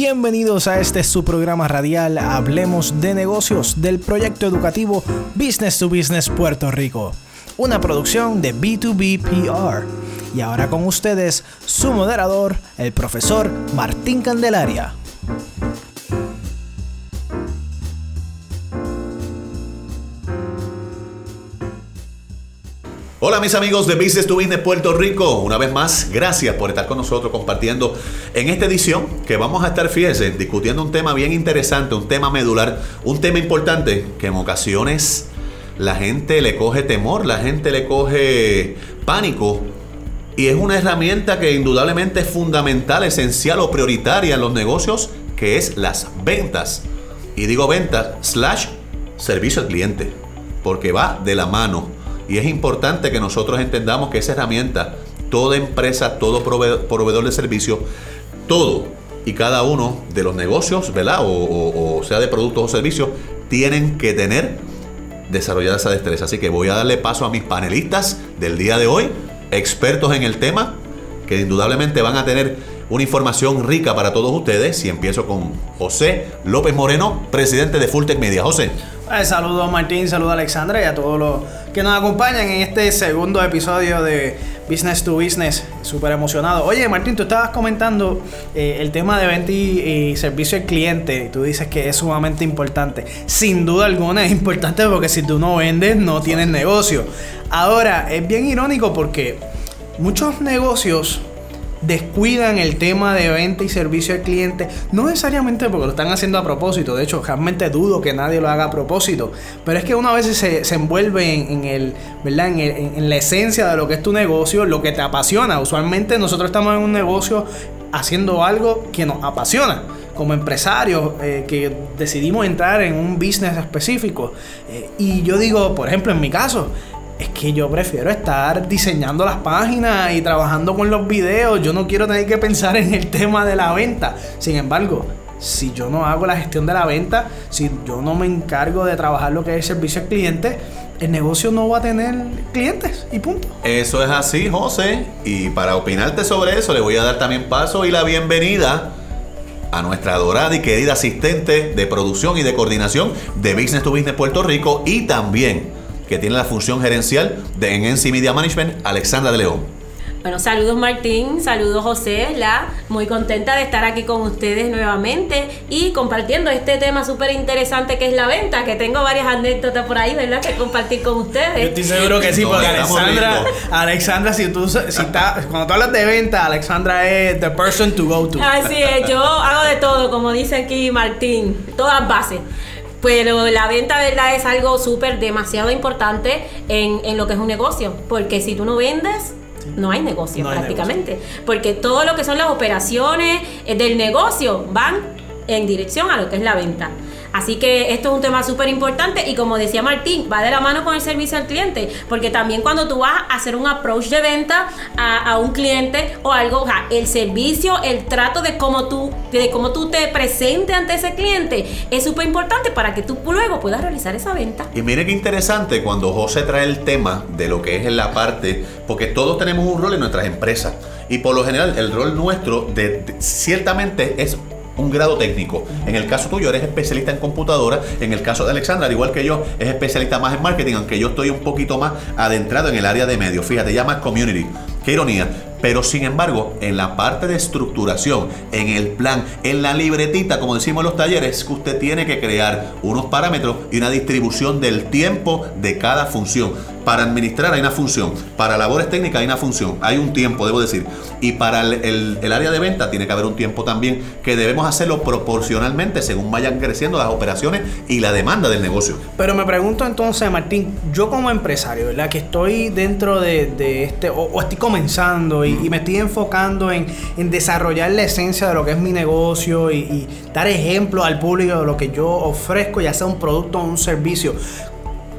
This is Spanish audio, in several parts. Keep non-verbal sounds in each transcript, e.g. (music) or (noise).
Bienvenidos a este su programa radial Hablemos de negocios del proyecto educativo Business to Business Puerto Rico, una producción de B2B PR. Y ahora con ustedes su moderador, el profesor Martín Candelaria. Hola mis amigos de Business to Business Puerto Rico, una vez más, gracias por estar con nosotros compartiendo en esta edición que vamos a estar, fíjense, discutiendo un tema bien interesante, un tema medular, un tema importante que en ocasiones la gente le coge temor, la gente le coge pánico y es una herramienta que indudablemente es fundamental, esencial o prioritaria en los negocios, que es las ventas. Y digo ventas slash servicio al cliente, porque va de la mano y es importante que nosotros entendamos que esa herramienta, toda empresa, todo proveedor, de servicio, todo y cada uno de los negocios, ¿verdad? O, sea de productos o servicios, tienen que tener desarrollada esa destreza. Así que voy a darle paso a mis panelistas del día de hoy, expertos en el tema, que indudablemente van a tener una información rica para todos ustedes. Y empiezo con José López Moreno, presidente de Fulltech Media. José. Eh, saludos Martín, saludos Alexandra y a todos los que nos acompañan en este segundo episodio de Business to Business. Súper emocionado. Oye, Martín, tú estabas comentando eh, el tema de venta y, servicio al cliente. Y tú dices que es sumamente importante. Sin duda alguna es importante porque si tú no vendes, no tienes negocio. Ahora, es bien irónico porque muchos negocios descuidan el tema de venta y servicio al cliente, no necesariamente porque lo están haciendo a propósito, de hecho, realmente dudo que nadie lo haga a propósito, pero es que una vez se, se envuelve en, el, ¿verdad? En, la esencia de lo que es tu negocio, lo que te apasiona. Usualmente nosotros estamos en un negocio haciendo algo que nos apasiona como empresarios eh, que decidimos entrar en un business específico. Eh, y yo digo, por ejemplo, en mi caso, es que yo prefiero estar diseñando las páginas y trabajando con los videos. Yo no quiero tener que pensar en el tema de la venta. Sin embargo, si yo no hago la gestión de la venta, si yo no me encargo de trabajar lo que es servicio al cliente, el negocio no va a tener clientes y punto. Eso es así, José. Y para opinarte sobre eso, le voy a dar también paso y la bienvenida a nuestra adorada y querida asistente de producción y de coordinación de Business to Business Puerto Rico y también que tiene la función gerencial de en NC Media Management, Alexandra de León. Bueno, saludos Martín, saludos José, la muy contenta de estar aquí con ustedes nuevamente y compartiendo este tema súper interesante que es la venta, que tengo varias anécdotas por ahí, ¿verdad? Que compartir con ustedes. Yo estoy seguro que sí, porque Alexandra, Alexandra, si tú, si está, cuando tú hablas de venta, Alexandra es the person to go to. Así es, yo hago de todo, como dice aquí Martín, todas bases. Pero la venta, ¿verdad? Es algo súper demasiado importante en, en, lo que es un negocio. Porque si tú no vendes, no hay negocio prácticamente. Porque todo lo que son las operaciones eh, del negocio van en dirección a lo que es la venta. Así que esto es un tema súper importante y como decía Martín, va de la mano con el servicio al cliente, porque también cuando tú vas a hacer un approach de venta a, un cliente o algo, el servicio, el trato de cómo tú, de cómo tú te presentes ante ese cliente es súper importante para que tú luego puedas realizar esa venta. Y mire qué interesante cuando José trae el tema de lo que es la parte, porque todos tenemos un rol en nuestras empresas y por lo general el rol nuestro ciertamente es un grado técnico. En el caso tuyo eres especialista en computadora, en el caso de Alexandra, al igual que yo, es especialista más en marketing, aunque yo estoy un poquito más adentrado en el área de medios. Fíjate, ya más community. Qué ironía. Pero sin embargo, en la parte de estructuración, en el plan, en la libretita, como decimos en los talleres, que usted tiene que crear unos parámetros y una distribución del tiempo de cada función. Para administrar hay una función, para labores técnicas hay una función, hay un tiempo, debo decir. Y para el, área de venta tiene que haber un tiempo también que debemos hacerlo proporcionalmente según vayan creciendo las operaciones y la demanda del negocio. Pero me pregunto entonces, Martín, yo como empresario, ¿verdad? Que estoy dentro de, este, o, estoy comenzando y, me estoy enfocando en, desarrollar la esencia de lo que es mi negocio y, y dar ejemplo al público de lo que yo ofrezco, ya sea un producto o un servicio.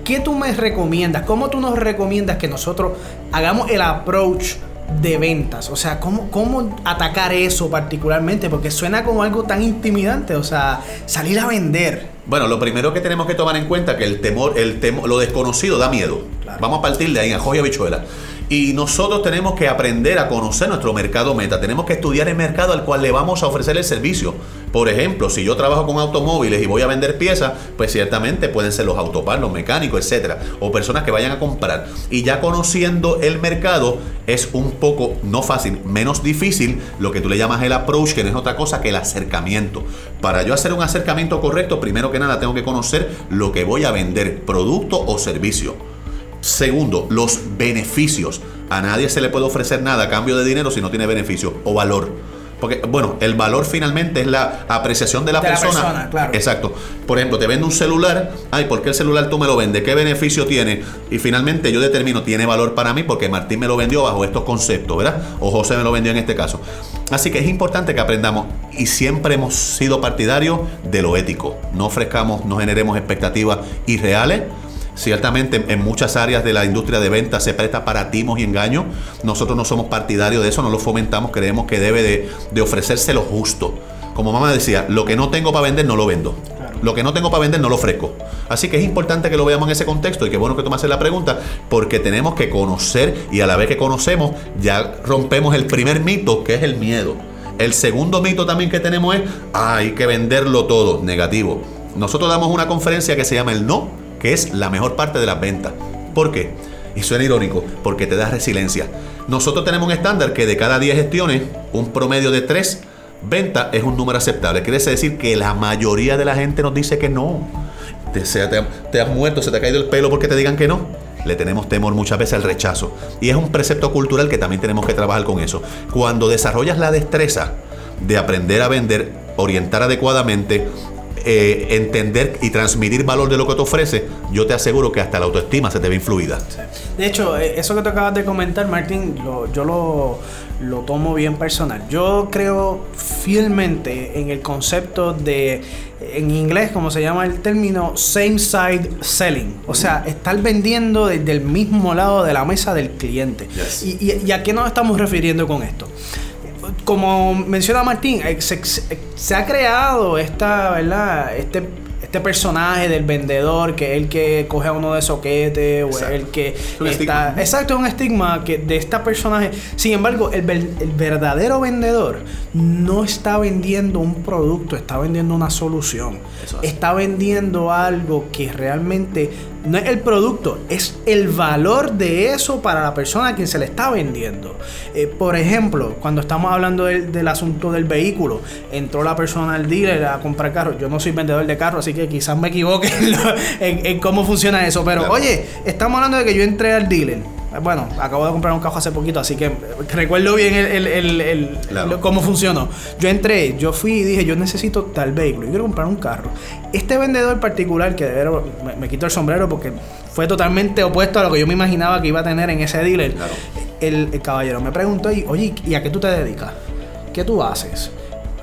¿Qué tú me recomiendas? ¿Cómo tú nos recomiendas que nosotros hagamos el approach de ventas? O sea, ¿cómo, cómo atacar eso particularmente? Porque suena como algo tan intimidante, o sea, salir a vender. Bueno, lo primero que tenemos que tomar en cuenta es que el temor, el temor, lo desconocido da miedo. Vamos a partir de ahí, a joya bichuela. Y nosotros tenemos que aprender a conocer nuestro mercado meta. Tenemos que estudiar el mercado al cual le vamos a ofrecer el servicio. Por ejemplo, si yo trabajo con automóviles y voy a vender piezas, pues ciertamente pueden ser los autopar, los mecánicos, etcétera, o personas que vayan a comprar. Y ya conociendo el mercado es un poco no fácil, menos difícil lo que tú le llamas el approach, que no es otra cosa que el acercamiento. Para yo hacer un acercamiento correcto, primero que nada tengo que conocer lo que voy a vender, producto o servicio. Segundo, los beneficios. A nadie se le puede ofrecer nada a cambio de dinero si no tiene beneficio o valor. Porque, bueno, el valor finalmente es la apreciación de la De la persona. persona, claro. Exacto. Por ejemplo, te vende un celular. Ay, ¿por qué el celular tú me lo vendes? ¿Qué beneficio tiene? Y finalmente yo determino, tiene valor para mí porque Martín me lo vendió bajo estos conceptos, ¿verdad? O José me lo vendió en este caso. Así que es importante que aprendamos y siempre hemos sido partidarios de lo ético. No ofrezcamos, no generemos expectativas irreales. Ciertamente en muchas áreas de la industria de venta se presta para timos y engaños. Nosotros no somos partidarios de eso, no lo fomentamos, creemos que debe de, de ofrecerse lo justo. Como mamá decía, lo que no tengo para vender no lo vendo. Lo que no tengo para vender no lo ofrezco. Así que es importante que lo veamos en ese contexto y qué bueno que tú me haces la pregunta porque tenemos que conocer y a la vez que conocemos ya rompemos el primer mito que es el miedo. El segundo mito también que tenemos es, "Ah, hay que venderlo todo, negativo. Nosotros damos una conferencia que se llama el no, que es la mejor parte de las ventas. ¿Por qué? Y suena irónico, porque te da resiliencia. Nosotros tenemos un estándar que de cada 10 gestiones, un promedio de 3 ventas es un número aceptable. Quiere decir que la mayoría de la gente nos dice que no. Te, te, te has muerto, se te ha caído el pelo porque te digan que no. Le tenemos temor muchas veces al rechazo. Y es un precepto cultural que también tenemos que trabajar con eso. Cuando desarrollas la destreza de aprender a vender, orientar adecuadamente, eh, entender y transmitir valor de lo que te ofrece, yo te aseguro que hasta la autoestima se te ve influida. De hecho, eh, eso que te acabas de comentar, Martín, lo- yo lo, lo tomo bien personal. Yo creo fielmente en el concepto de, en inglés, como se llama el término, same side selling. O sea, estar vendiendo desde el mismo lado de la mesa del cliente. Yes. Y, y- y a qué nos estamos refiriendo con esto? Como menciona Martín, eh, se, ha creado esta, ¿verdad? Este, este personaje del vendedor que es el que coge a uno de soquete o es el que Un está. estigma. Exacto, es un estigma que de este personaje. Sin embargo, el, ver- el verdadero vendedor no está vendiendo un producto, está vendiendo una solución. Eso. Está vendiendo algo que realmente no es el producto, es el valor de eso para la persona a quien se le está vendiendo. Eh, por ejemplo, cuando estamos hablando del, del asunto del vehículo, entró la persona al dealer a comprar carros. Yo no soy vendedor de carros, así que quizás me equivoque en, (laughs) lo- en- en cómo funciona eso. Pero Claro. oye, estamos hablando de que yo entré al dealer. Bueno, acabo de comprar un carro hace poquito, así que recuerdo bien el, el- el- Claro. cómo funcionó. Yo entré, yo fui y dije, yo necesito tal vehículo, yo quiero comprar un carro. Este vendedor particular, que de veras me, me quito el sombrero porque fue totalmente opuesto a lo que yo me imaginaba que iba a tener en ese dealer. Claro. El, el caballero me preguntó, y, oye, ¿y a qué tú te dedicas? ¿Qué tú haces?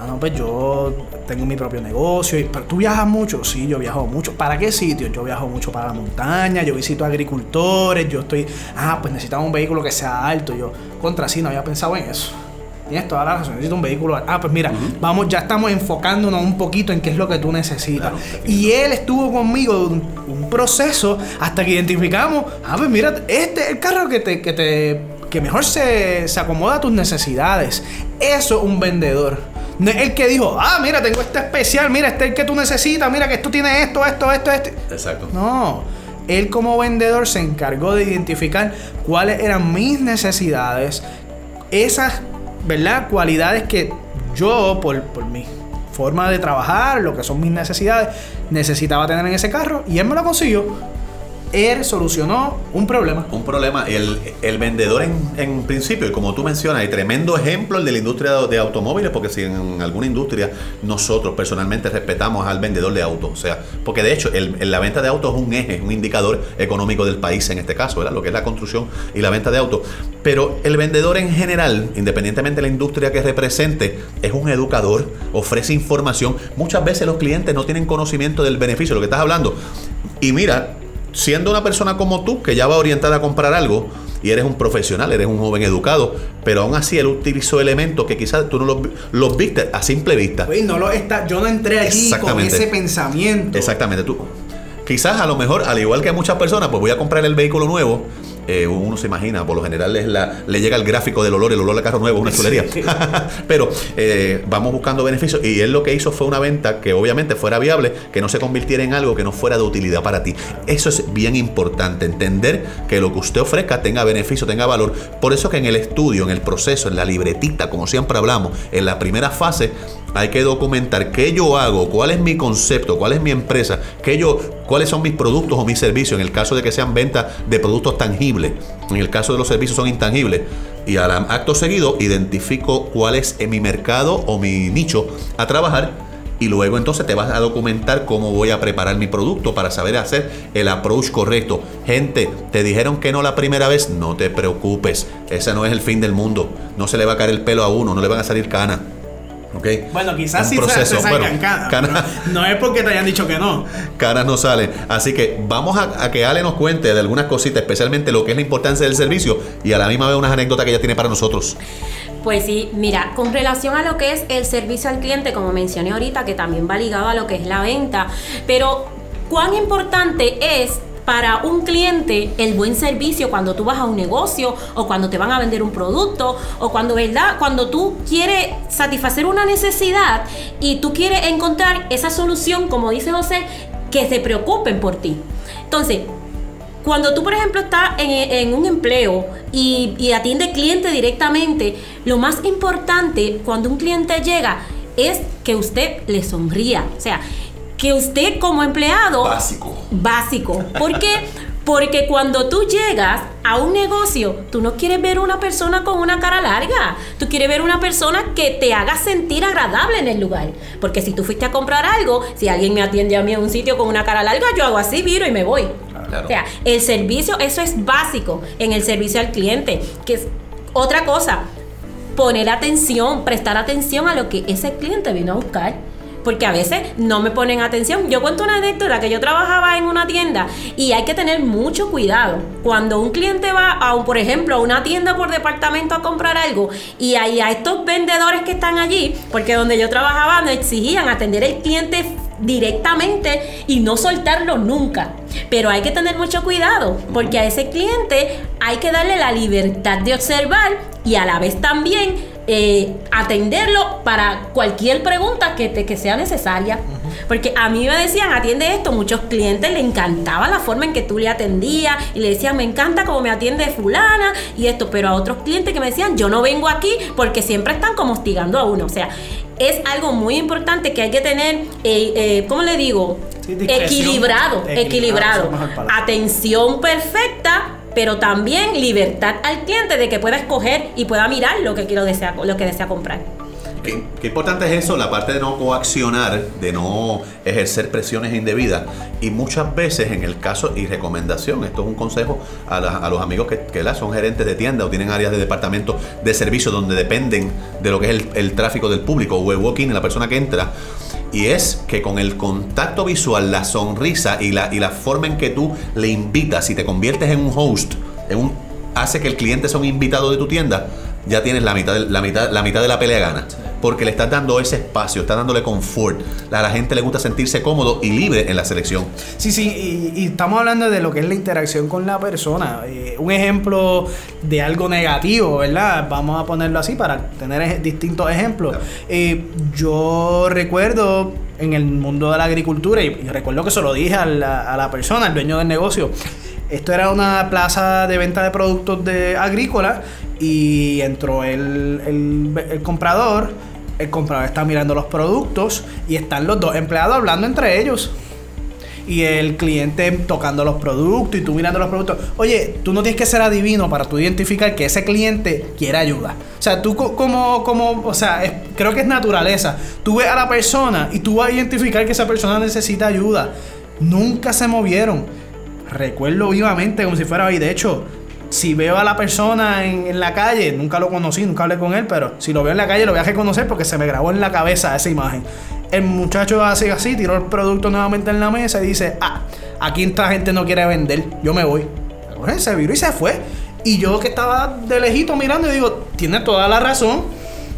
Ah, no, pues yo tengo mi propio negocio. y- ¿Pero tú viajas mucho? Sí, yo viajo mucho. ¿Para qué sitio? Yo viajo mucho para la montaña, yo visito agricultores, yo estoy... Ah, pues necesitamos un vehículo que sea alto. Yo, contra sí, no había pensado en eso. Tienes toda la razón, necesito un vehículo. Ah, pues mira, vamos, ya estamos enfocándonos un poquito en qué es lo que tú necesitas. Claro, y él estuvo conmigo un, un proceso hasta que identificamos, ah, pues mira, este es el carro que te, que te, que mejor se, se acomoda a tus necesidades. Eso es un vendedor. No es el que dijo, ah, mira, tengo este especial, mira, este es el que tú necesitas, mira que esto tiene esto, esto, esto, esto. Exacto. No, él como vendedor se encargó de identificar cuáles eran mis necesidades, esas, ¿verdad? Cualidades que yo, por, por mi forma de trabajar, lo que son mis necesidades, necesitaba tener en ese carro y él me lo consiguió. Él solucionó un problema. Un problema, el, el vendedor en, en principio, y como tú mencionas, hay tremendo ejemplo el de la industria de, automóviles, porque si en alguna industria nosotros personalmente respetamos al vendedor de autos, o sea, porque de hecho el- la venta de autos es un eje, un indicador económico del país en este caso, ¿verdad? Lo que es la construcción y la venta de autos. Pero el vendedor en general, independientemente de la industria que represente, es un educador, ofrece información. Muchas veces los clientes no tienen conocimiento del beneficio, lo que estás hablando. Y mira, siendo una persona como tú, que ya va orientada a comprar algo, y eres un profesional, eres un joven educado, pero aún así él utilizó elementos que quizás tú no los, vi- los viste a simple vista. Oye, no lo está, yo no entré allí con ese pensamiento. Exactamente, tú. Quizás a lo mejor, al igual que muchas personas, pues voy a comprar el vehículo nuevo eh, uno se imagina, por lo general es la, le llega el gráfico del olor, el olor de carro nuevo, una chulería. (laughs) Pero eh, vamos buscando beneficios y él lo que hizo fue una venta que obviamente fuera viable, que no se convirtiera en algo que no fuera de utilidad para ti. Eso es bien importante, entender que lo que usted ofrezca tenga beneficio, tenga valor. Por eso que en el estudio, en el proceso, en la libretita, como siempre hablamos, en la primera fase, hay que documentar qué yo hago, cuál es mi concepto, cuál es mi empresa, qué yo, cuáles son mis productos o mis servicios, en el caso de que sean ventas de productos tangibles, en el caso de los servicios son intangibles. Y al acto seguido identifico cuál es mi mercado o mi nicho a trabajar y luego entonces te vas a documentar cómo voy a preparar mi producto para saber hacer el approach correcto. Gente, te dijeron que no la primera vez, no te preocupes, ese no es el fin del mundo, no se le va a caer el pelo a uno, no le van a salir canas. Bueno, quizás sí se, se salgan canas. no es porque te hayan dicho que no. Canas no salen. Así que vamos a, que Ale nos cuente de algunas cositas, especialmente lo que es la importancia del servicio y a la misma vez unas anécdotas que ella tiene para nosotros. Pues sí, mira, con relación a lo que es el servicio al cliente, como mencioné ahorita, que también va ligado a lo que es la venta, pero cuán importante es para un cliente el buen servicio cuando tú vas a un negocio o cuando te van a vender un producto o cuando, ¿verdad? Cuando tú quieres satisfacer una necesidad y tú quieres encontrar esa solución, como dice José, que se preocupen por ti. Entonces, cuando tú, por ejemplo, estás en, un empleo y, y atiende cliente directamente, lo más importante cuando un cliente llega es que usted le sonría. O sea, que usted como empleado... Básico. Básico. ¿Por qué? Porque cuando tú llegas a un negocio, tú no quieres ver una persona con una cara larga. Tú quieres ver una persona que te haga sentir agradable en el lugar. Porque si tú fuiste a comprar algo, si alguien me atiende a mí en un sitio con una cara larga, yo hago así, viro y me voy. O sea, el servicio, eso es básico en el servicio al cliente. Que es otra cosa, poner atención, prestar atención a lo que ese cliente vino a buscar porque a veces no me ponen atención. Yo cuento una anécdota que yo trabajaba en una tienda y hay que tener mucho cuidado. Cuando un cliente va a, por ejemplo, a una tienda por departamento a comprar algo y hay a estos vendedores que están allí, porque donde yo trabajaba me exigían atender al cliente directamente y no soltarlo nunca. Pero hay que tener mucho cuidado porque a ese cliente hay que darle la libertad de observar y a la vez también eh, atenderlo para cualquier pregunta que, te, que sea necesaria. Porque a mí me decían, atiende esto, muchos clientes le encantaba la forma en que tú le atendías y le decían, me encanta cómo me atiende fulana y esto, pero a otros clientes que me decían, yo no vengo aquí porque siempre están como hostigando a uno. O sea, es algo muy importante que hay que tener, eh, eh ¿cómo le digo? equilibrado, equilibrado. Atención perfecta pero también libertad al cliente de que pueda escoger y pueda mirar lo que quiero desea, lo que desea comprar. Qué, importante es eso, la parte de no coaccionar, de no ejercer presiones indebidas. Y muchas veces en el caso, y recomendación, esto es un consejo a, los amigos que, que son gerentes de tienda o tienen áreas de departamento de servicio donde dependen de lo que es el, tráfico del público o el walk-in, la persona que entra y es que con el contacto visual, la sonrisa y la, y la forma en que tú le invitas y te conviertes en un host, en un, hace que el cliente sea un invitado de tu tienda, ya tienes la mitad de la, mitad, la, mitad de la pelea gana. Porque le estás dando ese espacio, estás dándole confort. A la gente le gusta sentirse cómodo y libre en la selección. Sí, sí, y, estamos hablando de lo que es la interacción con la persona. Eh, un ejemplo de algo negativo, ¿verdad? Vamos a ponerlo así para tener distintos ejemplos. Eh, yo recuerdo en el mundo de la agricultura, y, recuerdo que se lo dije a la, a la persona, al dueño del negocio, esto era una plaza de venta de productos de agrícola y entró el, el, comprador. El comprador está mirando los productos y están los dos empleados hablando entre ellos y el cliente tocando los productos y tú mirando los productos. Oye, tú no tienes que ser adivino para tú identificar que ese cliente quiere ayuda. O sea, tú como, como o sea, creo que es naturaleza. Tú ves a la persona y tú vas a identificar que esa persona necesita ayuda. Nunca se movieron recuerdo vivamente como si fuera hoy. De hecho, si veo a la persona en, la calle, nunca lo conocí, nunca hablé con él, pero si lo veo en la calle lo voy a reconocer porque se me grabó en la cabeza esa imagen. El muchacho hace así, tiró el producto nuevamente en la mesa y dice, ah, aquí esta gente no quiere vender, yo me voy. se viró y se fue. Y yo que estaba de lejito mirando y digo, tiene toda la razón.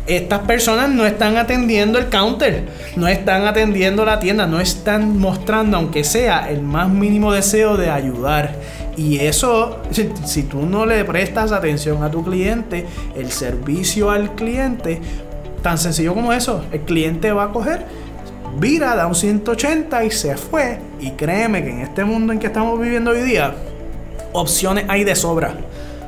Estas personas no están atendiendo el counter, no están atendiendo la tienda, no están mostrando, aunque sea el más mínimo deseo de ayudar. Y eso, si, tú no le prestas atención a tu cliente, el servicio al cliente, tan sencillo como eso, el cliente va a coger, vira, da un 180 y se fue. Y créeme que en este mundo en que estamos viviendo hoy día, opciones hay de sobra.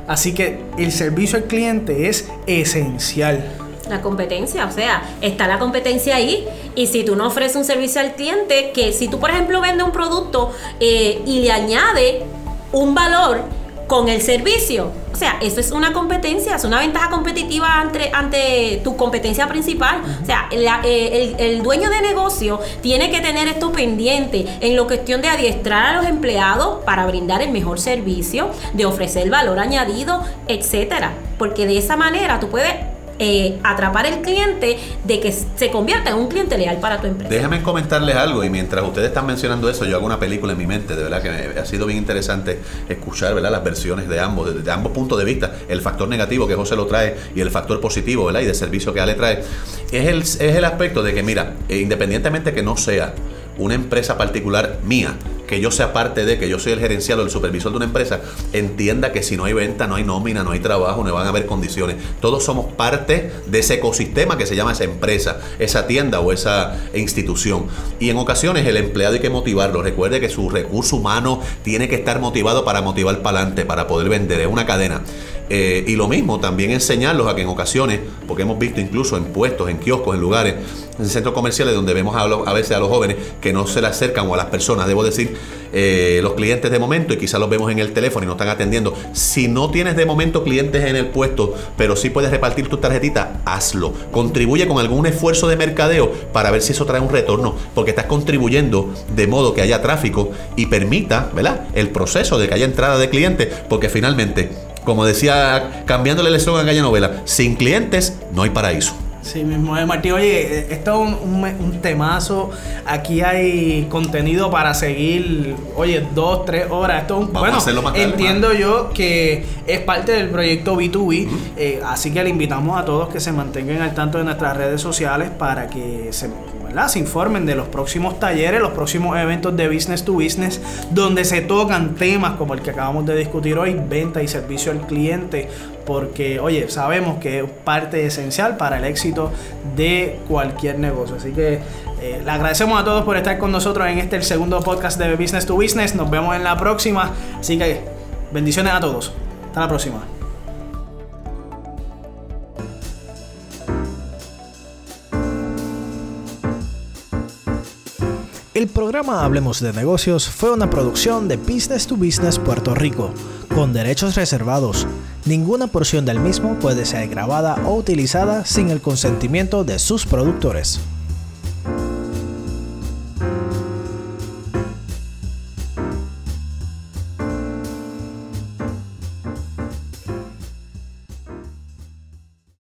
Así que el servicio al cliente es esencial. La competencia, o sea, está la competencia ahí. Y si tú no ofreces un servicio al cliente, que si tú, por ejemplo, vendes un producto eh, y le añade un valor con el servicio, o sea, eso es una competencia, es una ventaja competitiva ante, ante tu competencia principal. O sea, eh, el, el, dueño de negocio tiene que tener esto pendiente en lo cuestión de adiestrar a los empleados para brindar el mejor servicio, de ofrecer valor añadido, etcétera. Porque de esa manera tú puedes eh, atrapar el cliente de que se convierta en un cliente leal para tu empresa. Déjame comentarles algo y mientras ustedes están mencionando eso, yo hago una película en mi mente, de verdad que me, ha sido bien interesante escuchar ¿verdad? las versiones de ambos, desde ambos puntos de vista, el factor negativo que José lo trae y el factor positivo ¿verdad? y de servicio que Ale trae, es el, es el aspecto de que, mira, independientemente que no sea una empresa particular mía, que yo sea parte de, que yo soy el gerencial o el supervisor de una empresa, entienda que si no hay venta, no hay nómina, no hay trabajo, no van a haber condiciones. Todos somos parte de ese ecosistema que se llama esa empresa, esa tienda o esa institución. Y en ocasiones el empleado hay que motivarlo. Recuerde que su recurso humano tiene que estar motivado para motivar para adelante, para poder vender. Es una cadena. Eh, y lo mismo, también enseñarlos a que en ocasiones, porque hemos visto incluso en puestos, en kioscos, en lugares, en centros comerciales donde vemos a, a veces a los jóvenes que no se le acercan o a las personas, debo decir, eh, los clientes de momento y quizás los vemos en el teléfono y no están atendiendo. Si no tienes de momento clientes en el puesto, pero sí puedes repartir tu tarjetita, hazlo. Contribuye con algún esfuerzo de mercadeo para ver si eso trae un retorno, porque estás contribuyendo de modo que haya tráfico y permita, ¿verdad? El proceso de que haya entrada de clientes, porque finalmente como decía, cambiándole el eslogan a Calle Novela, sin clientes no hay paraíso. Sí, mismo, eh, Martín. Oye, esto es un, temazo. Aquí hay contenido para seguir, oye, dos, tres horas. Esto bueno, entiendo yo que es parte del proyecto B2B. Eh, así que le invitamos a todos que se mantengan al tanto de nuestras redes sociales para que se se informen de los próximos talleres, los próximos eventos de business to business, donde se tocan temas como el que acabamos de discutir hoy, venta y servicio al cliente, porque, oye, sabemos que es parte esencial para el éxito de cualquier negocio. Así que eh, le agradecemos a todos por estar con nosotros en este segundo podcast de Business to Business. Nos vemos en la próxima. Así que bendiciones a todos. Hasta la próxima. El programa Hablemos de Negocios fue una producción de Business to Business Puerto Rico, con derechos reservados. Ninguna porción del mismo puede ser grabada o utilizada sin el consentimiento de sus productores.